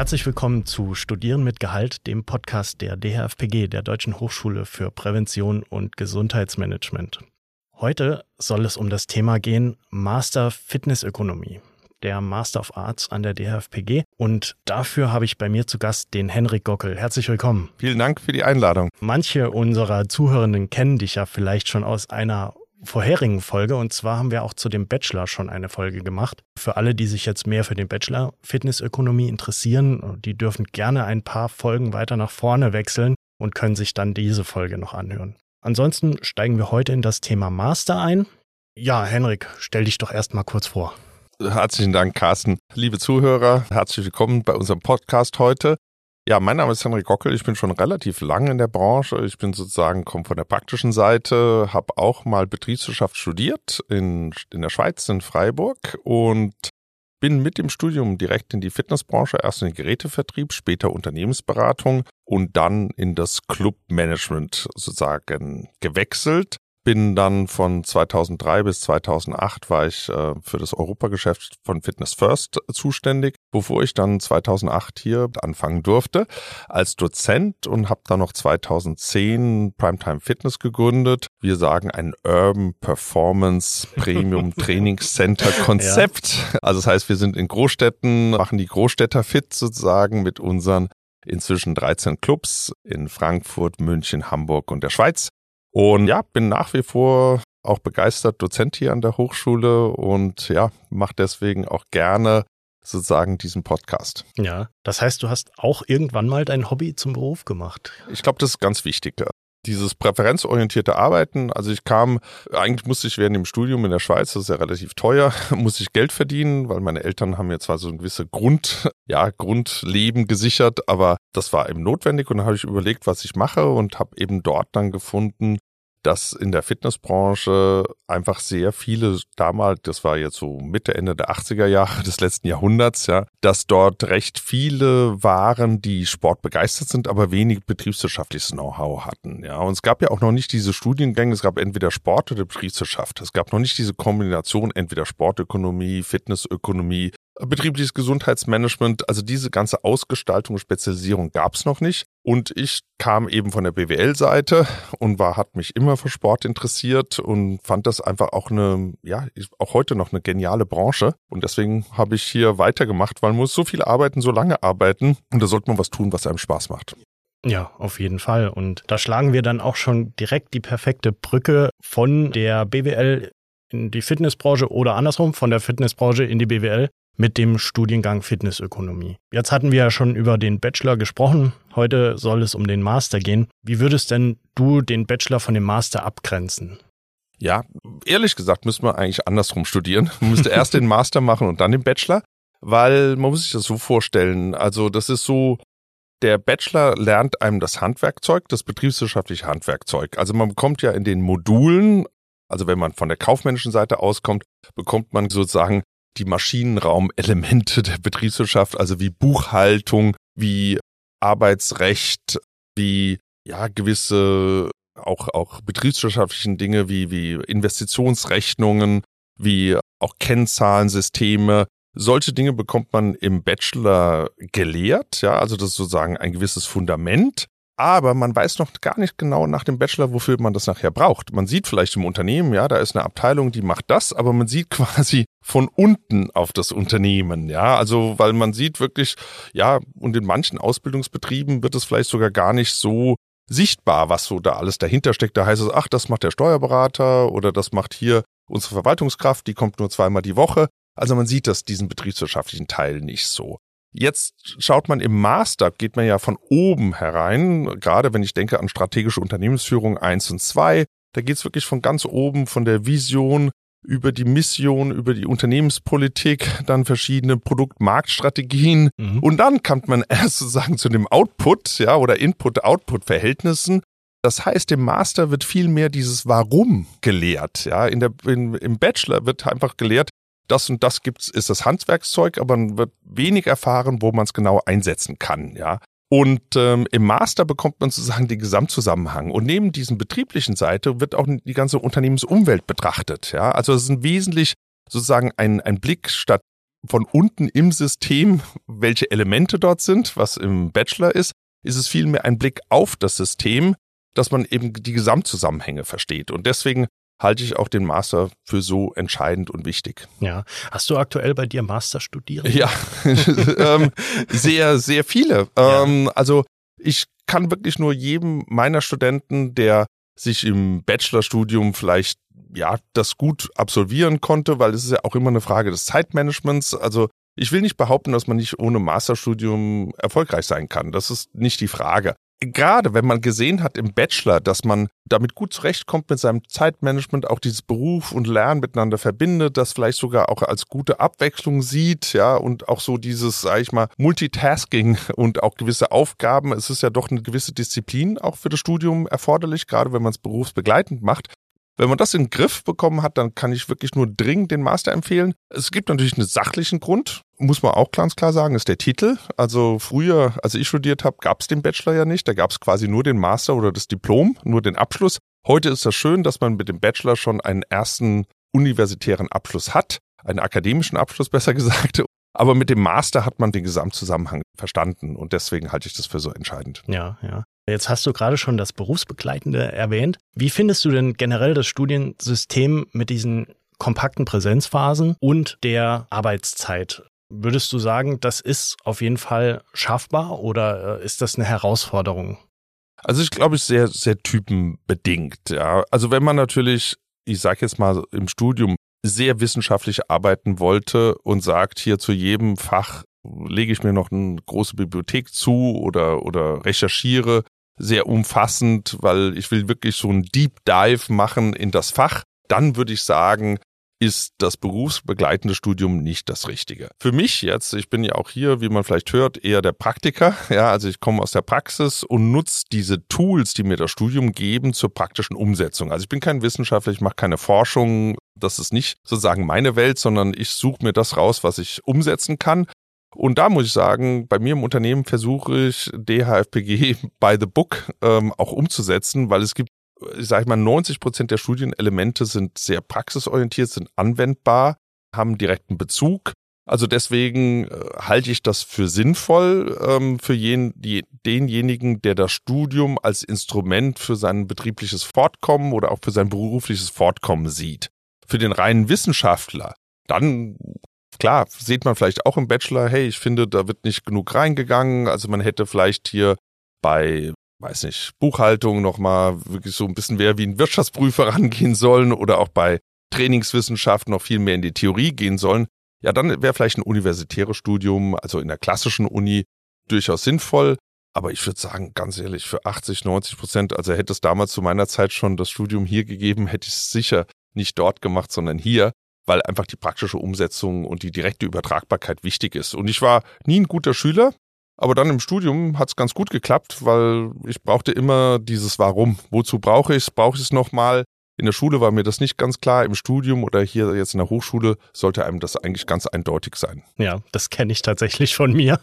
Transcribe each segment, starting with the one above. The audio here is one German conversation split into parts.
Herzlich willkommen zu Studieren mit Gehalt, dem Podcast der DHFPG, der Deutschen Hochschule für Prävention und Gesundheitsmanagement. Heute soll es um das Thema gehen Master Fitnessökonomie, der Master of Arts an der DHFPG. Und dafür habe ich bei mir zu Gast den Henrik Gockel. Herzlich willkommen. Vielen Dank für die Einladung. Manche unserer Zuhörenden kennen dich ja vielleicht schon aus einer vorherigen Folge. Und zwar haben wir auch zu dem Bachelor schon eine Folge gemacht. Für alle, die sich jetzt mehr für den Bachelor Fitnessökonomie interessieren, die dürfen gerne ein paar Folgen weiter nach vorne wechseln und können sich dann diese Folge noch anhören. Ansonsten steigen wir heute in das Thema Master ein. Ja, Henrik, stell dich doch erst mal kurz vor. Herzlichen Dank, Carsten. Liebe Zuhörer, herzlich willkommen bei unserem Podcast heute. Ja, mein Name ist Henrik Gockel. Ich bin schon relativ lange in der Branche. Ich bin sozusagen, komme von der praktischen Seite, habe auch mal Betriebswirtschaft studiert in, in der Schweiz, in Freiburg und bin mit dem Studium direkt in die Fitnessbranche, erst in den Gerätevertrieb, später Unternehmensberatung und dann in das Clubmanagement sozusagen gewechselt bin dann von 2003 bis 2008 war ich äh, für das Europageschäft von Fitness First zuständig, bevor ich dann 2008 hier anfangen durfte als Dozent und habe dann noch 2010 Primetime Fitness gegründet. Wir sagen ein Urban Performance Premium Training Center Konzept. Ja. Also das heißt, wir sind in Großstädten, machen die Großstädter fit sozusagen mit unseren inzwischen 13 Clubs in Frankfurt, München, Hamburg und der Schweiz und ja, bin nach wie vor auch begeistert Dozent hier an der Hochschule und ja, mache deswegen auch gerne sozusagen diesen Podcast. Ja, das heißt, du hast auch irgendwann mal dein Hobby zum Beruf gemacht. Ich glaube, das ist ganz wichtig. Dieses präferenzorientierte Arbeiten, also ich kam, eigentlich musste ich während dem Studium in der Schweiz, das ist ja relativ teuer, musste ich Geld verdienen, weil meine Eltern haben mir zwar so ein gewisse Grund, ja, Grundleben gesichert, aber das war eben notwendig und dann habe ich überlegt, was ich mache und habe eben dort dann gefunden, dass in der Fitnessbranche einfach sehr viele damals, das war jetzt so Mitte, Ende der 80er Jahre des letzten Jahrhunderts, ja, dass dort recht viele waren, die sportbegeistert sind, aber wenig betriebswirtschaftliches Know-how hatten, ja. Und es gab ja auch noch nicht diese Studiengänge, es gab entweder Sport oder Betriebswirtschaft. Es gab noch nicht diese Kombination entweder Sportökonomie, Fitnessökonomie, betriebliches Gesundheitsmanagement, also diese ganze Ausgestaltung und Spezialisierung gab es noch nicht. Und ich kam eben von der BWL-Seite und war, hat mich immer für Sport interessiert und fand das einfach auch eine, ja, auch heute noch eine geniale Branche. Und deswegen habe ich hier weitergemacht, weil man muss so viel arbeiten, so lange arbeiten und da sollte man was tun, was einem Spaß macht. Ja, auf jeden Fall. Und da schlagen wir dann auch schon direkt die perfekte Brücke von der BWL in die Fitnessbranche oder andersrum, von der Fitnessbranche in die BWL mit dem Studiengang Fitnessökonomie. Jetzt hatten wir ja schon über den Bachelor gesprochen. Heute soll es um den Master gehen. Wie würdest denn du den Bachelor von dem Master abgrenzen? Ja, ehrlich gesagt müsste man eigentlich andersrum studieren. Man müsste erst den Master machen und dann den Bachelor, weil man muss sich das so vorstellen. Also das ist so, der Bachelor lernt einem das Handwerkzeug, das betriebswirtschaftliche Handwerkzeug. Also man bekommt ja in den Modulen, also wenn man von der kaufmännischen Seite auskommt, bekommt man sozusagen die Maschinenraumelemente der Betriebswirtschaft, also wie Buchhaltung, wie Arbeitsrecht, wie ja gewisse auch auch betriebswirtschaftlichen Dinge wie wie Investitionsrechnungen, wie auch Kennzahlensysteme. Solche Dinge bekommt man im Bachelor gelehrt, ja, also das ist sozusagen ein gewisses Fundament aber man weiß noch gar nicht genau nach dem Bachelor, wofür man das nachher braucht. Man sieht vielleicht im Unternehmen, ja, da ist eine Abteilung, die macht das, aber man sieht quasi von unten auf das Unternehmen, ja, also weil man sieht wirklich, ja, und in manchen Ausbildungsbetrieben wird es vielleicht sogar gar nicht so sichtbar, was so da alles dahinter steckt. Da heißt es, ach, das macht der Steuerberater oder das macht hier unsere Verwaltungskraft, die kommt nur zweimal die Woche. Also man sieht das, diesen betriebswirtschaftlichen Teil nicht so. Jetzt schaut man im Master, geht man ja von oben herein, gerade wenn ich denke an strategische Unternehmensführung eins und zwei. da geht's wirklich von ganz oben, von der Vision über die Mission, über die Unternehmenspolitik, dann verschiedene Produktmarktstrategien mhm. und dann kommt man erst sozusagen zu dem Output, ja, oder Input-Output-Verhältnissen. Das heißt, im Master wird viel mehr dieses Warum gelehrt, ja. In der, in, Im Bachelor wird einfach gelehrt, das und das gibt's, ist das Handwerkszeug, aber man wird wenig erfahren, wo man es genau einsetzen kann, ja. Und ähm, im Master bekommt man sozusagen den Gesamtzusammenhang. Und neben diesem betrieblichen Seite wird auch die ganze Unternehmensumwelt betrachtet. Ja, also es ist ein wesentlich sozusagen ein, ein Blick statt von unten im System, welche Elemente dort sind, was im Bachelor ist, ist es vielmehr ein Blick auf das System, dass man eben die Gesamtzusammenhänge versteht. Und deswegen halte ich auch den Master für so entscheidend und wichtig. Ja. Hast du aktuell bei dir Master studiert? Ja, ähm, sehr, sehr viele. Ja. Ähm, also ich kann wirklich nur jedem meiner Studenten, der sich im Bachelorstudium vielleicht ja das gut absolvieren konnte, weil es ist ja auch immer eine Frage des Zeitmanagements. Also ich will nicht behaupten, dass man nicht ohne Masterstudium erfolgreich sein kann. Das ist nicht die Frage gerade wenn man gesehen hat im Bachelor, dass man damit gut zurechtkommt mit seinem Zeitmanagement, auch dieses Beruf und Lernen miteinander verbindet, das vielleicht sogar auch als gute Abwechslung sieht, ja, und auch so dieses, sag ich mal, Multitasking und auch gewisse Aufgaben. Es ist ja doch eine gewisse Disziplin auch für das Studium erforderlich, gerade wenn man es berufsbegleitend macht. Wenn man das in den Griff bekommen hat, dann kann ich wirklich nur dringend den Master empfehlen. Es gibt natürlich einen sachlichen Grund, muss man auch ganz klar sagen, ist der Titel. Also früher, als ich studiert habe, gab es den Bachelor ja nicht. Da gab es quasi nur den Master oder das Diplom, nur den Abschluss. Heute ist das schön, dass man mit dem Bachelor schon einen ersten universitären Abschluss hat, einen akademischen Abschluss besser gesagt. Aber mit dem Master hat man den Gesamtzusammenhang verstanden und deswegen halte ich das für so entscheidend. Ja, ja. Jetzt hast du gerade schon das Berufsbegleitende erwähnt. Wie findest du denn generell das Studiensystem mit diesen kompakten Präsenzphasen und der Arbeitszeit? Würdest du sagen, das ist auf jeden Fall schaffbar oder äh, ist das eine Herausforderung? Also ich glaube, ist sehr, sehr typenbedingt. Ja. Also wenn man natürlich, ich sage jetzt mal im Studium, sehr wissenschaftlich arbeiten wollte und sagt, hier zu jedem Fach lege ich mir noch eine große Bibliothek zu oder, oder recherchiere sehr umfassend, weil ich will wirklich so ein Deep Dive machen in das Fach, dann würde ich sagen, ist das berufsbegleitende Studium nicht das Richtige. Für mich jetzt, ich bin ja auch hier, wie man vielleicht hört, eher der Praktiker. Ja, also ich komme aus der Praxis und nutze diese Tools, die mir das Studium geben, zur praktischen Umsetzung. Also ich bin kein Wissenschaftler, ich mache keine Forschung. Das ist nicht sozusagen meine Welt, sondern ich suche mir das raus, was ich umsetzen kann. Und da muss ich sagen, bei mir im Unternehmen versuche ich DHFPG by the book ähm, auch umzusetzen, weil es gibt, ich sage mal, 90 Prozent der Studienelemente sind sehr praxisorientiert, sind anwendbar, haben direkten Bezug. Also deswegen äh, halte ich das für sinnvoll ähm, für jen, die, denjenigen, der das Studium als Instrument für sein betriebliches Fortkommen oder auch für sein berufliches Fortkommen sieht. Für den reinen Wissenschaftler, dann klar, sieht man vielleicht auch im Bachelor, hey, ich finde, da wird nicht genug reingegangen. Also man hätte vielleicht hier bei, weiß nicht, Buchhaltung nochmal wirklich so ein bisschen mehr wie ein Wirtschaftsprüfer rangehen sollen oder auch bei Trainingswissenschaft noch viel mehr in die Theorie gehen sollen. Ja, dann wäre vielleicht ein universitäres Studium, also in der klassischen Uni, durchaus sinnvoll. Aber ich würde sagen, ganz ehrlich, für 80, 90 Prozent, also hätte es damals zu meiner Zeit schon das Studium hier gegeben, hätte ich es sicher nicht dort gemacht, sondern hier weil einfach die praktische Umsetzung und die direkte Übertragbarkeit wichtig ist. Und ich war nie ein guter Schüler, aber dann im Studium hat es ganz gut geklappt, weil ich brauchte immer dieses Warum. Wozu brauche ich es? Brauche ich es nochmal? In der Schule war mir das nicht ganz klar. Im Studium oder hier jetzt in der Hochschule sollte einem das eigentlich ganz eindeutig sein. Ja, das kenne ich tatsächlich von mir.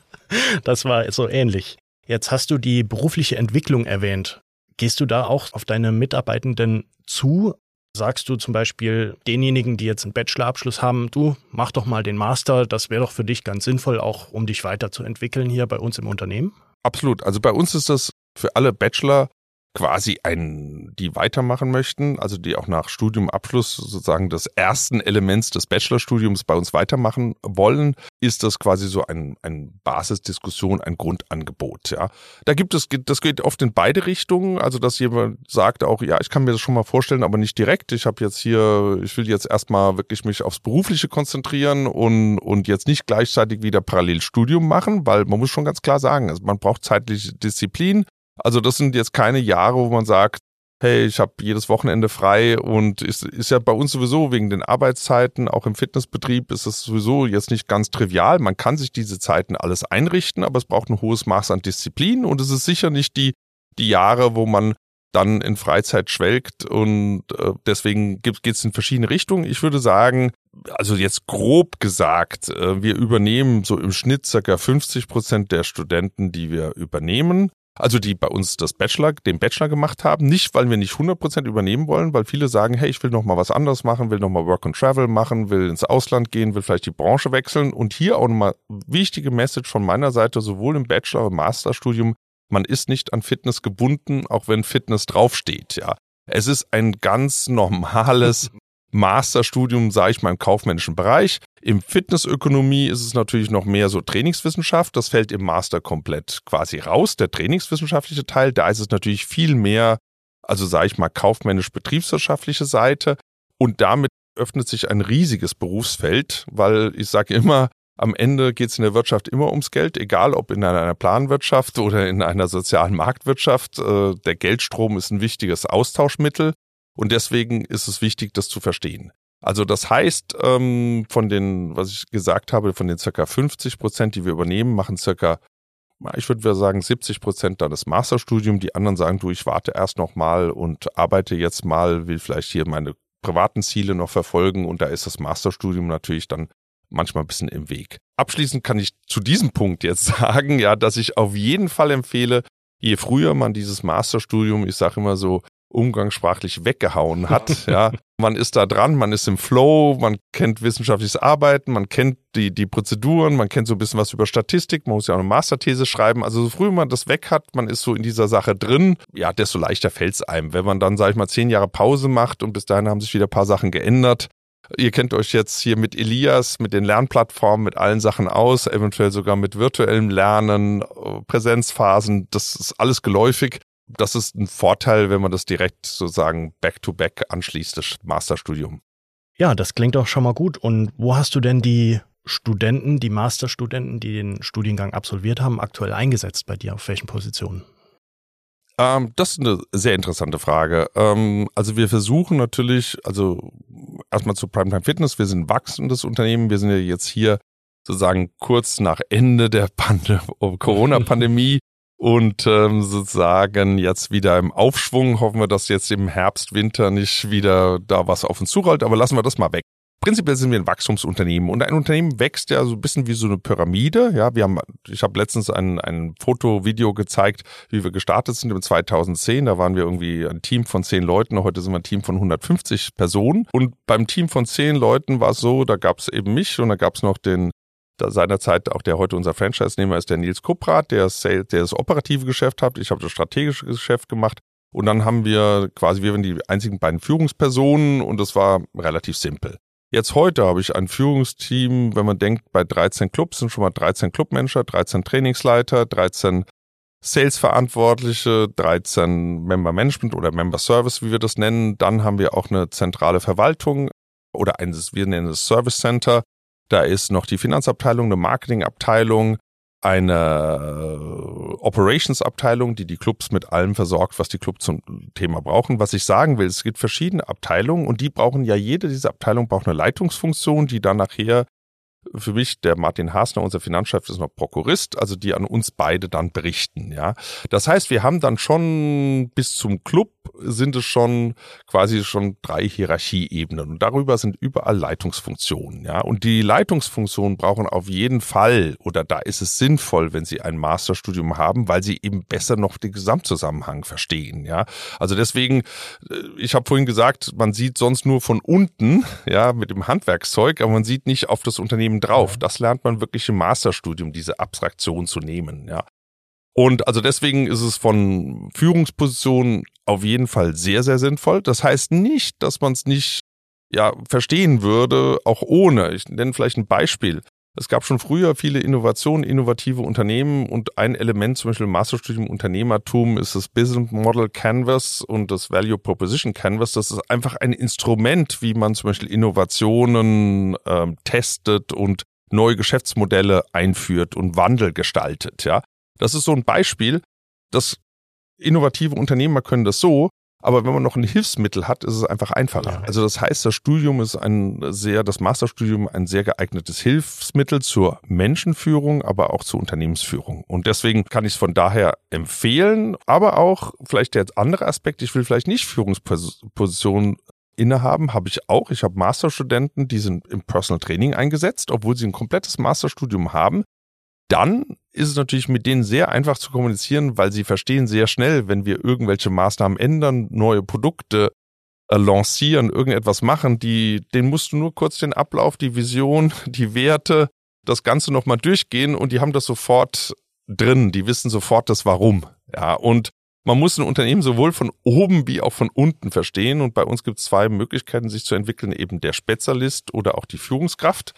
Das war so ähnlich. Jetzt hast du die berufliche Entwicklung erwähnt. Gehst du da auch auf deine Mitarbeitenden zu? Sagst du zum Beispiel denjenigen, die jetzt einen Bachelorabschluss haben, du mach doch mal den Master, das wäre doch für dich ganz sinnvoll, auch um dich weiterzuentwickeln hier bei uns im Unternehmen? Absolut. Also bei uns ist das für alle Bachelor quasi ein, die weitermachen möchten, also die auch nach Studiumabschluss sozusagen des ersten Elements des Bachelorstudiums bei uns weitermachen wollen, ist das quasi so ein, ein Basisdiskussion, ein Grundangebot. Ja, da gibt es, das geht oft in beide Richtungen, also dass jemand sagt auch, ja, ich kann mir das schon mal vorstellen, aber nicht direkt. Ich habe jetzt hier, ich will jetzt erstmal wirklich mich aufs Berufliche konzentrieren und und jetzt nicht gleichzeitig wieder Parallelstudium machen, weil man muss schon ganz klar sagen, also man braucht zeitliche Disziplin. Also das sind jetzt keine Jahre, wo man sagt, hey, ich habe jedes Wochenende frei und ist, ist ja bei uns sowieso wegen den Arbeitszeiten, auch im Fitnessbetrieb ist es sowieso jetzt nicht ganz trivial. Man kann sich diese Zeiten alles einrichten, aber es braucht ein hohes Maß an Disziplin und es ist sicher nicht die, die Jahre, wo man dann in Freizeit schwelgt und äh, deswegen geht es in verschiedene Richtungen. Ich würde sagen, also jetzt grob gesagt, äh, wir übernehmen so im Schnitt circa 50 Prozent der Studenten, die wir übernehmen also die bei uns das Bachelor, den Bachelor gemacht haben, nicht weil wir nicht 100% übernehmen wollen, weil viele sagen, hey, ich will noch mal was anderes machen, will noch mal Work and Travel machen, will ins Ausland gehen, will vielleicht die Branche wechseln und hier auch nochmal wichtige Message von meiner Seite, sowohl im Bachelor- und Masterstudium, man ist nicht an Fitness gebunden, auch wenn Fitness draufsteht, ja. Es ist ein ganz normales Masterstudium, sage ich mal, im kaufmännischen Bereich. Im Fitnessökonomie ist es natürlich noch mehr so Trainingswissenschaft. Das fällt im Master komplett quasi raus, der trainingswissenschaftliche Teil. Da ist es natürlich viel mehr, also sage ich mal, kaufmännisch-betriebswirtschaftliche Seite. Und damit öffnet sich ein riesiges Berufsfeld, weil ich sage immer, am Ende geht es in der Wirtschaft immer ums Geld, egal ob in einer Planwirtschaft oder in einer sozialen Marktwirtschaft. Äh, der Geldstrom ist ein wichtiges Austauschmittel. Und deswegen ist es wichtig, das zu verstehen. Also das heißt, ähm, von den, was ich gesagt habe, von den circa 50 Prozent, die wir übernehmen, machen circa, ich würde sagen 70 Prozent dann das Masterstudium. Die anderen sagen, du, ich warte erst noch mal und arbeite jetzt mal, will vielleicht hier meine privaten Ziele noch verfolgen und da ist das Masterstudium natürlich dann manchmal ein bisschen im Weg. Abschließend kann ich zu diesem Punkt jetzt sagen, ja, dass ich auf jeden Fall empfehle, je früher man dieses Masterstudium, ich sage immer so, umgangssprachlich weggehauen hat. ja, man ist da dran, man ist im Flow, man kennt wissenschaftliches Arbeiten, man kennt die, die Prozeduren, man kennt so ein bisschen was über Statistik, man muss ja auch eine Masterthese schreiben. Also so früh man das weg hat, man ist so in dieser Sache drin, ja, desto leichter fällt es einem. Wenn man dann, sag ich mal, zehn Jahre Pause macht und bis dahin haben sich wieder ein paar Sachen geändert, Ihr kennt euch jetzt hier mit Elias, mit den Lernplattformen, mit allen Sachen aus, eventuell sogar mit virtuellem Lernen, Präsenzphasen. Das ist alles geläufig das ist ein Vorteil, wenn man das direkt sozusagen back-to-back -back anschließt, das Masterstudium. Ja, das klingt auch schon mal gut. Und wo hast du denn die Studenten, die Masterstudenten, die den Studiengang absolviert haben, aktuell eingesetzt bei dir? Auf welchen Positionen? Ähm, das ist eine sehr interessante Frage. Ähm, also wir versuchen natürlich, also erstmal zu Primetime Fitness, wir sind ein wachsendes Unternehmen, wir sind ja jetzt hier sozusagen kurz nach Ende der Corona-Pandemie und ähm, sozusagen jetzt wieder im Aufschwung. Hoffen wir, dass jetzt im Herbst, Winter nicht wieder da was auf uns zurollt, aber lassen wir das mal weg. Prinzipiell sind wir ein Wachstumsunternehmen und ein Unternehmen wächst ja so ein bisschen wie so eine Pyramide. Ja, wir haben, ich habe letztens ein, ein Foto-Video gezeigt, wie wir gestartet sind im 2010. Da waren wir irgendwie ein Team von zehn Leuten. Heute sind wir ein Team von 150 Personen. Und beim Team von zehn Leuten war es so, da gab es eben mich und da gab es noch den seinerzeit auch der heute unser Franchise-Nehmer ist der Nils Kuprat, der, der das operative Geschäft hat. Ich habe das strategische Geschäft gemacht. Und dann haben wir quasi, wir waren die einzigen beiden Führungspersonen und das war relativ simpel. Jetzt heute habe ich ein Führungsteam, wenn man denkt, bei 13 Clubs sind schon mal 13 Clubmanager, 13 Trainingsleiter, 13 Sales-Verantwortliche, 13 Member Management oder Member Service, wie wir das nennen. Dann haben wir auch eine zentrale Verwaltung oder ein, wir nennen es Service Center. Da ist noch die Finanzabteilung, eine Marketingabteilung, eine äh, Operations-Abteilung, die die Clubs mit allem versorgt, was die Clubs zum Thema brauchen. Was ich sagen will, es gibt verschiedene Abteilungen und die brauchen ja jede dieser Abteilungen braucht eine Leitungsfunktion, die dann nachher für mich, der Martin Hasner, unser Finanzchef, ist noch Prokurist, also die an uns beide dann berichten, ja. Das heißt, wir haben dann schon bis zum Club sind es schon quasi schon drei Hierarchieebenen und darüber sind überall Leitungsfunktionen, ja. Und die Leitungsfunktionen brauchen auf jeden Fall oder da ist es sinnvoll, wenn sie ein Masterstudium haben, weil sie eben besser noch den Gesamtzusammenhang verstehen, ja. Also deswegen, äh, ich habe vorhin gesagt, man sieht sonst nur von unten, ja, mit dem Handwerkszeug, aber man sieht nicht auf das Unternehmen Themen drauf. Das lernt man wirklich im Masterstudium, diese Abstraktion zu nehmen, ja. Und also deswegen ist es von Führungspositionen auf jeden Fall sehr, sehr sinnvoll. Das heißt nicht, dass man es nicht ja, verstehen würde, auch ohne. Ich nenne vielleicht ein Beispiel. Es gab schon früher viele Innovationen, innovative Unternehmen und ein Element, zum Beispiel im Masterstudium Unternehmertum, ist das Business Model Canvas und das Value Proposition Canvas. Das ist einfach ein Instrument, wie man zum Beispiel Innovationen ähm, testet und neue Geschäftsmodelle einführt und Wandel gestaltet. Ja, das ist so ein Beispiel. Das innovative Unternehmer können das so, aber wenn man noch ein Hilfsmittel hat, ist es einfach einfacher. Ja. Also das heißt, das Studium ist ein sehr, das Masterstudium ein sehr geeignetes Hilfsmittel zur Menschenführung, aber auch zur Unternehmensführung. Und deswegen kann ich es von daher empfehlen, aber auch vielleicht der andere Aspekt, ich will vielleicht nicht Führungspositionen innehaben, habe ich auch. Ich habe Masterstudenten, die sind im Personal Training eingesetzt, obwohl sie ein komplettes Masterstudium haben. Dann ist es natürlich mit denen sehr einfach zu kommunizieren, weil sie verstehen sehr schnell, wenn wir irgendwelche Maßnahmen ändern, neue Produkte äh, lancieren, irgendetwas machen, die, den musst du nur kurz den Ablauf, die Vision, die Werte, das Ganze nochmal durchgehen und die haben das sofort drin, die wissen sofort das Warum. Ja, und man muss ein Unternehmen sowohl von oben wie auch von unten verstehen. Und bei uns gibt es zwei Möglichkeiten, sich zu entwickeln, eben der Spezialist oder auch die Führungskraft.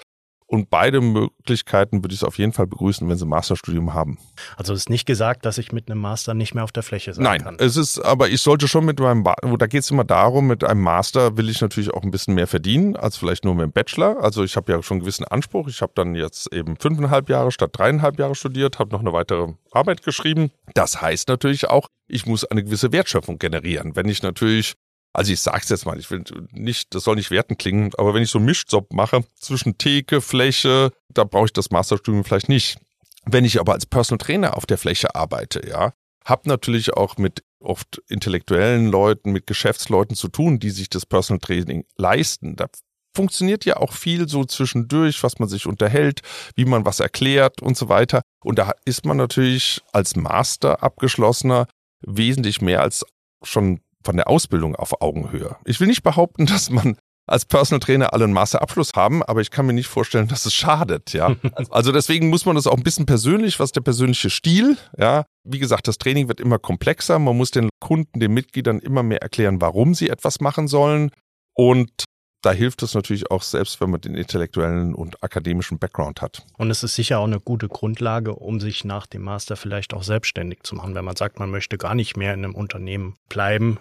Und beide Möglichkeiten würde ich es auf jeden Fall begrüßen, wenn sie ein Masterstudium haben. Also es ist nicht gesagt, dass ich mit einem Master nicht mehr auf der Fläche sein Nein, kann. Nein, es ist, aber ich sollte schon mit meinem, da geht es immer darum, mit einem Master will ich natürlich auch ein bisschen mehr verdienen, als vielleicht nur mit dem Bachelor. Also ich habe ja schon einen gewissen Anspruch. Ich habe dann jetzt eben fünfeinhalb Jahre statt dreieinhalb Jahre studiert, habe noch eine weitere Arbeit geschrieben. Das heißt natürlich auch, ich muss eine gewisse Wertschöpfung generieren. Wenn ich natürlich also ich sag's jetzt mal, ich will nicht, das soll nicht werten klingen, aber wenn ich so einen Mischjob mache zwischen Theke, Fläche, da brauche ich das Masterstudium vielleicht nicht. Wenn ich aber als Personal Trainer auf der Fläche arbeite, ja, habe natürlich auch mit oft intellektuellen Leuten, mit Geschäftsleuten zu tun, die sich das Personal Training leisten. Da funktioniert ja auch viel so zwischendurch, was man sich unterhält, wie man was erklärt und so weiter. Und da ist man natürlich als Master abgeschlossener wesentlich mehr als schon von der Ausbildung auf Augenhöhe. Ich will nicht behaupten, dass man als Personal Trainer alle einen Masterabschluss haben, aber ich kann mir nicht vorstellen, dass es schadet, ja. Also deswegen muss man das auch ein bisschen persönlich, was der persönliche Stil, ja. Wie gesagt, das Training wird immer komplexer. Man muss den Kunden, den Mitgliedern immer mehr erklären, warum sie etwas machen sollen. Und da hilft es natürlich auch selbst, wenn man den intellektuellen und akademischen Background hat. Und es ist sicher auch eine gute Grundlage, um sich nach dem Master vielleicht auch selbstständig zu machen, wenn man sagt, man möchte gar nicht mehr in einem Unternehmen bleiben,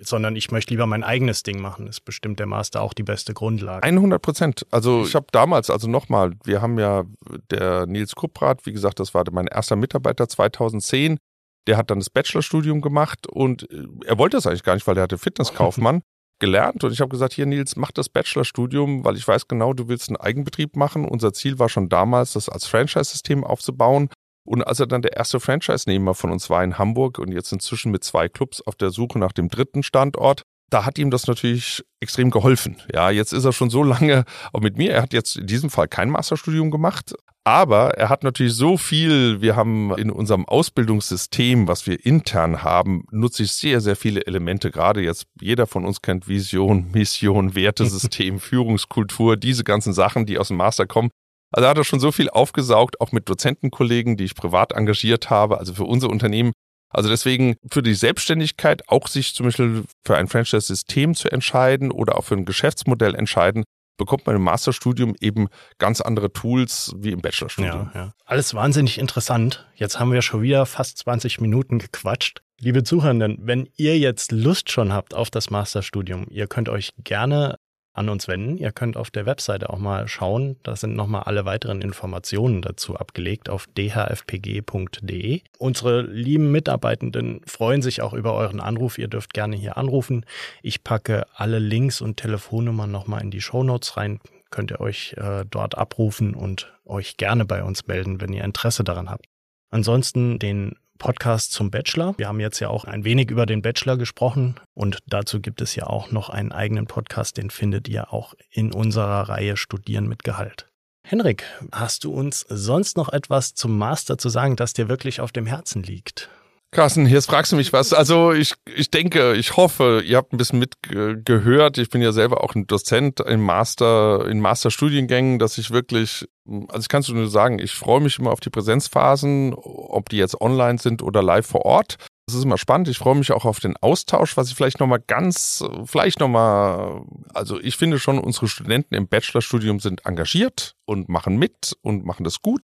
sondern ich möchte lieber mein eigenes Ding machen, ist bestimmt der Master auch die beste Grundlage. 100 Prozent. Also ich habe damals, also nochmal, wir haben ja der Nils Kupprath, wie gesagt, das war mein erster Mitarbeiter 2010. Der hat dann das Bachelorstudium gemacht und äh, er wollte das eigentlich gar nicht, weil er hatte Fitnesskaufmann gelernt und ich habe gesagt, hier Nils, mach das Bachelorstudium, weil ich weiß genau, du willst einen Eigenbetrieb machen. Unser Ziel war schon damals, das als Franchise-System aufzubauen und als er dann der erste Franchise-Nehmer von uns war in Hamburg und jetzt inzwischen mit zwei Clubs auf der Suche nach dem dritten Standort, da hat ihm das natürlich extrem geholfen. Ja, jetzt ist er schon so lange auch mit mir. Er hat jetzt in diesem Fall kein Masterstudium gemacht, aber er hat natürlich so viel. Wir haben in unserem Ausbildungssystem, was wir intern haben, nutze ich sehr, sehr viele Elemente. Gerade jetzt jeder von uns kennt Vision, Mission, Wertesystem, Führungskultur, diese ganzen Sachen, die aus dem Master kommen. Also hat er schon so viel aufgesaugt, auch mit Dozentenkollegen, die ich privat engagiert habe, also für unser Unternehmen. Also deswegen für die Selbstständigkeit auch sich zum Beispiel für ein Franchise-System zu entscheiden oder auch für ein Geschäftsmodell entscheiden, bekommt man im Masterstudium eben ganz andere Tools wie im Bachelorstudium. Ja, ja. Alles wahnsinnig interessant. Jetzt haben wir schon wieder fast 20 Minuten gequatscht. Liebe Zuhörenden, wenn ihr jetzt Lust schon habt auf das Masterstudium, ihr könnt euch gerne an uns wenden. Ihr könnt auf der Webseite auch mal schauen. Da sind nochmal alle weiteren Informationen dazu abgelegt auf dhfpg.de. Unsere lieben Mitarbeitenden freuen sich auch über euren Anruf. Ihr dürft gerne hier anrufen. Ich packe alle Links und Telefonnummern nochmal in die Shownotes rein. Könnt ihr euch äh, dort abrufen und euch gerne bei uns melden, wenn ihr Interesse daran habt. Ansonsten den Podcast zum Bachelor. Wir haben jetzt ja auch ein wenig über den Bachelor gesprochen und dazu gibt es ja auch noch einen eigenen Podcast, den findet ihr auch in unserer Reihe Studieren mit Gehalt. Henrik, hast du uns sonst noch etwas zum Master zu sagen, das dir wirklich auf dem Herzen liegt? Carsten, jetzt fragst du mich was. Also ich, ich denke, ich hoffe, ihr habt ein bisschen mitgehört. Ich bin ja selber auch ein Dozent im Master, in Masterstudiengängen, dass ich wirklich, also ich kann es nur sagen, ich freue mich immer auf die Präsenzphasen, ob die jetzt online sind oder live vor Ort. Das ist immer spannend. Ich freue mich auch auf den Austausch, was ich vielleicht nochmal ganz, vielleicht nochmal, also ich finde schon, unsere Studenten im Bachelorstudium sind engagiert und machen mit und machen das gut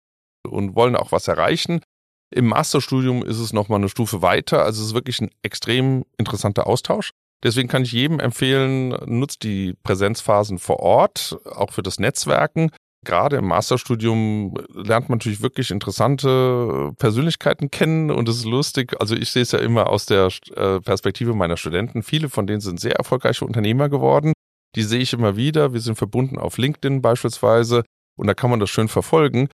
und wollen auch was erreichen. Im Masterstudium ist es nochmal eine Stufe weiter. Also es ist wirklich ein extrem interessanter Austausch. Deswegen kann ich jedem empfehlen, nutzt die Präsenzphasen vor Ort, auch für das Netzwerken. Gerade im Masterstudium lernt man natürlich wirklich interessante Persönlichkeiten kennen und es ist lustig. Also ich sehe es ja immer aus der äh, Perspektive meiner Studenten. Viele von denen sind sehr erfolgreiche Unternehmer geworden. Die sehe ich immer wieder. Wir sind verbunden auf LinkedIn beispielsweise und da kann man das schön verfolgen.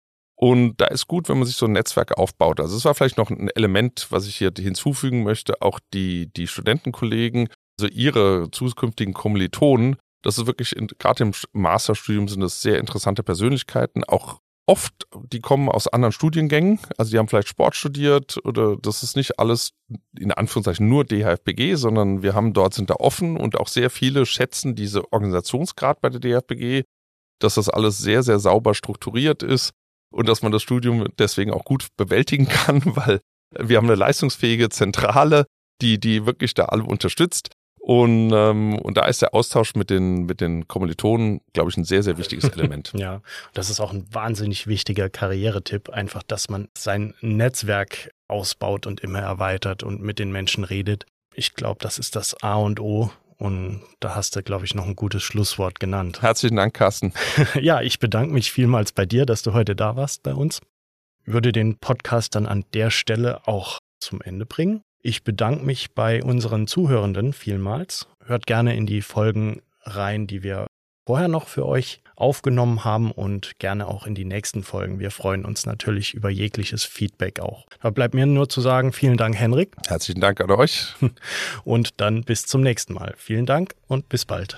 Und da ist gut, wenn man sich so ein Netzwerk aufbaut. Also es war vielleicht noch ein Element, was ich hier hinzufügen möchte, auch die, die Studentenkollegen, also ihre zukünftigen Kommilitonen. Das ist wirklich, gerade im Masterstudium sind das sehr interessante Persönlichkeiten, auch oft, die kommen aus anderen Studiengängen, also die haben vielleicht Sport studiert oder das ist nicht alles in Anführungszeichen nur DHFBG, sondern wir haben dort sind da offen und auch sehr viele schätzen diese Organisationsgrad bei der DHFBG, dass das alles sehr, sehr sauber strukturiert ist und dass man das Studium deswegen auch gut bewältigen kann, weil wir haben eine leistungsfähige Zentrale, die, die wirklich da alle unterstützt. Und, ähm, und da ist der Austausch mit den, mit den Kommilitonen, glaube ich, ein sehr, sehr wichtiges Element. ja, das ist auch ein wahnsinnig wichtiger Karrieretipp, einfach, dass man sein Netzwerk ausbaut und immer erweitert und mit den Menschen redet. Ich glaube, das ist das A und O. Und da hast du, glaube ich, noch ein gutes Schlusswort genannt. Herzlichen Dank, Carsten. ja, ich bedanke mich vielmals bei dir, dass du heute da warst bei uns. Würde den Podcast dann an der Stelle auch zum Ende bringen. Ich bedanke mich bei unseren Zuhörenden vielmals. Hört gerne in die Folgen rein, die wir vorher noch für euch aufgenommen haben und gerne auch in die nächsten Folgen. Wir freuen uns natürlich über jegliches Feedback auch. Da bleibt mir nur zu sagen, vielen Dank, Henrik. Herzlichen Dank an euch. Und dann bis zum nächsten Mal. Vielen Dank und bis bald.